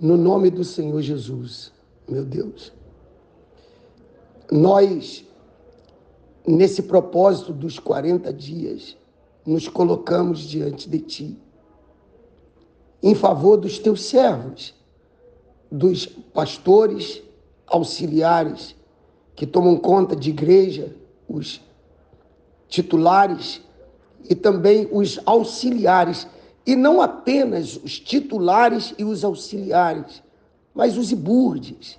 No nome do Senhor Jesus, meu Deus. Nós, nesse propósito dos 40 dias, nos colocamos diante de Ti, em favor dos Teus servos, dos pastores, auxiliares, que tomam conta de igreja, os titulares e também os auxiliares, e não apenas os titulares e os auxiliares, mas os iburdes.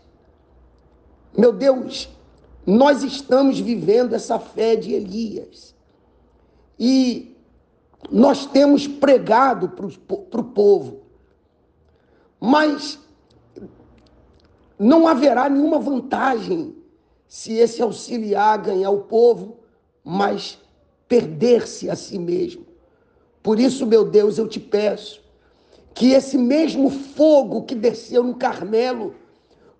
Meu Deus, nós estamos vivendo essa fé de Elias. E nós temos pregado para o povo. Mas não haverá nenhuma vantagem se esse auxiliar ganhar o povo, mas perder-se a si mesmo. Por isso, meu Deus, eu te peço que esse mesmo fogo que desceu no Carmelo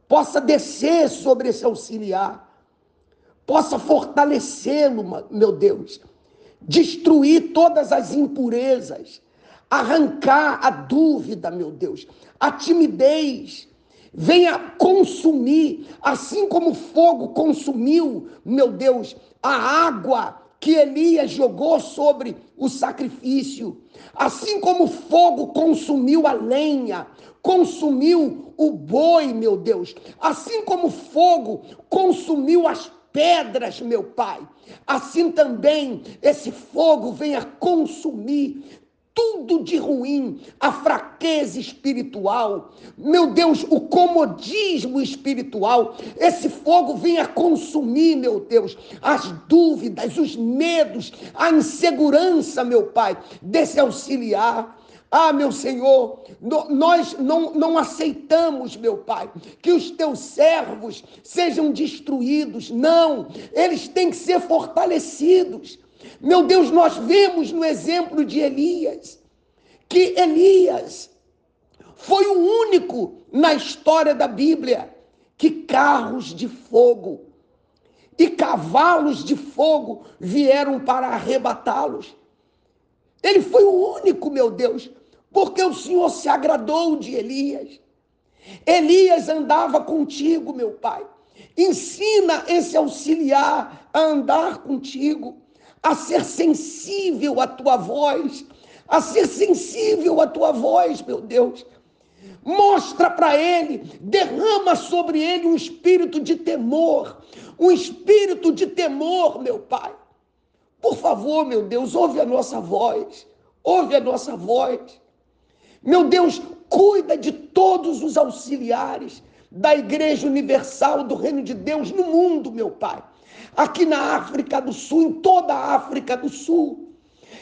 possa descer sobre esse auxiliar, possa fortalecê-lo, meu Deus, destruir todas as impurezas, arrancar a dúvida, meu Deus, a timidez, venha consumir, assim como o fogo consumiu, meu Deus, a água que Elias jogou sobre o sacrifício, assim como o fogo consumiu a lenha, consumiu o boi, meu Deus, assim como o fogo consumiu as pedras, meu Pai, assim também esse fogo venha consumir tudo de ruim, a fraqueza espiritual, meu Deus, o comodismo espiritual, esse fogo venha consumir, meu Deus, as dúvidas, os medos, a insegurança, meu Pai, desse auxiliar. Ah, meu Senhor, nós não, não aceitamos, meu Pai, que os teus servos sejam destruídos. Não, eles têm que ser fortalecidos. Meu Deus, nós vemos no exemplo de Elias que Elias foi o único na história da Bíblia que carros de fogo e cavalos de fogo vieram para arrebatá-los. Ele foi o único, meu Deus, porque o Senhor se agradou de Elias. Elias andava contigo, meu Pai. Ensina esse auxiliar a andar contigo a ser sensível à tua voz, a ser sensível à tua voz, meu Deus. Mostra para ele, derrama sobre ele um espírito de temor, um espírito de temor, meu Pai. Por favor, meu Deus, ouve a nossa voz, ouve a nossa voz. Meu Deus, cuida de todos os auxiliares da Igreja Universal do Reino de Deus no mundo, meu Pai aqui na África do Sul, em toda a África do Sul,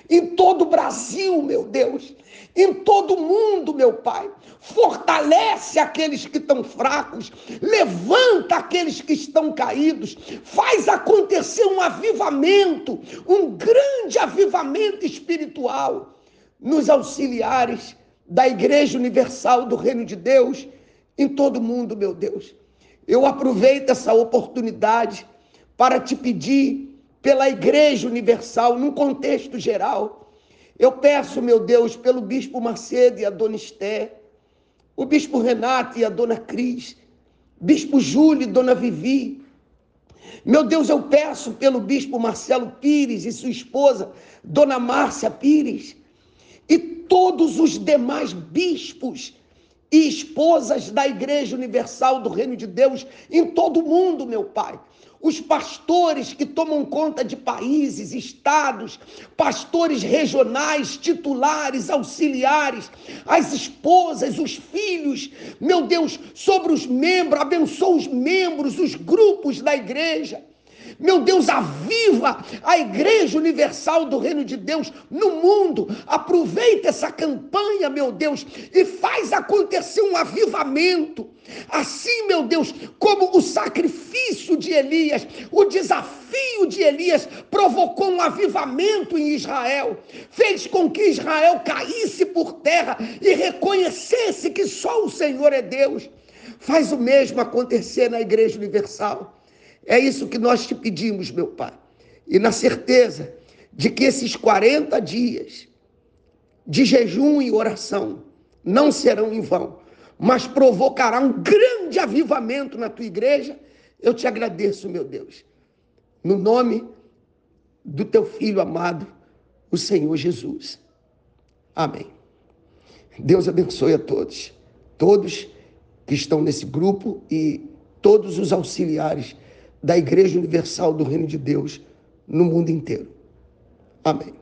em todo o Brasil, meu Deus, em todo o mundo, meu Pai. Fortalece aqueles que estão fracos, levanta aqueles que estão caídos, faz acontecer um avivamento, um grande avivamento espiritual nos auxiliares da Igreja Universal do Reino de Deus em todo o mundo, meu Deus. Eu aproveito essa oportunidade para te pedir pela Igreja Universal, num contexto geral. Eu peço, meu Deus, pelo Bispo Macedo e a Dona Esté, o Bispo Renato e a Dona Cris, Bispo Júlio e Dona Vivi. Meu Deus, eu peço pelo Bispo Marcelo Pires e sua esposa, Dona Márcia Pires, e todos os demais bispos e esposas da Igreja Universal do Reino de Deus em todo o mundo, meu Pai os pastores que tomam conta de países, estados, pastores regionais, titulares, auxiliares, as esposas, os filhos, meu Deus, sobre os membros, abençoa os membros, os grupos da igreja. Meu Deus, aviva a Igreja Universal do Reino de Deus no mundo. Aproveita essa campanha, meu Deus, e faz acontecer um avivamento. Assim, meu Deus, como o sacrifício de Elias, o desafio de Elias provocou um avivamento em Israel, fez com que Israel caísse por terra e reconhecesse que só o Senhor é Deus. Faz o mesmo acontecer na Igreja Universal. É isso que nós te pedimos, meu Pai. E na certeza de que esses 40 dias de jejum e oração não serão em vão, mas provocará um grande avivamento na tua igreja. Eu te agradeço, meu Deus, no nome do teu filho amado, o Senhor Jesus. Amém. Deus abençoe a todos, todos que estão nesse grupo e todos os auxiliares da Igreja Universal do Reino de Deus no mundo inteiro. Amém.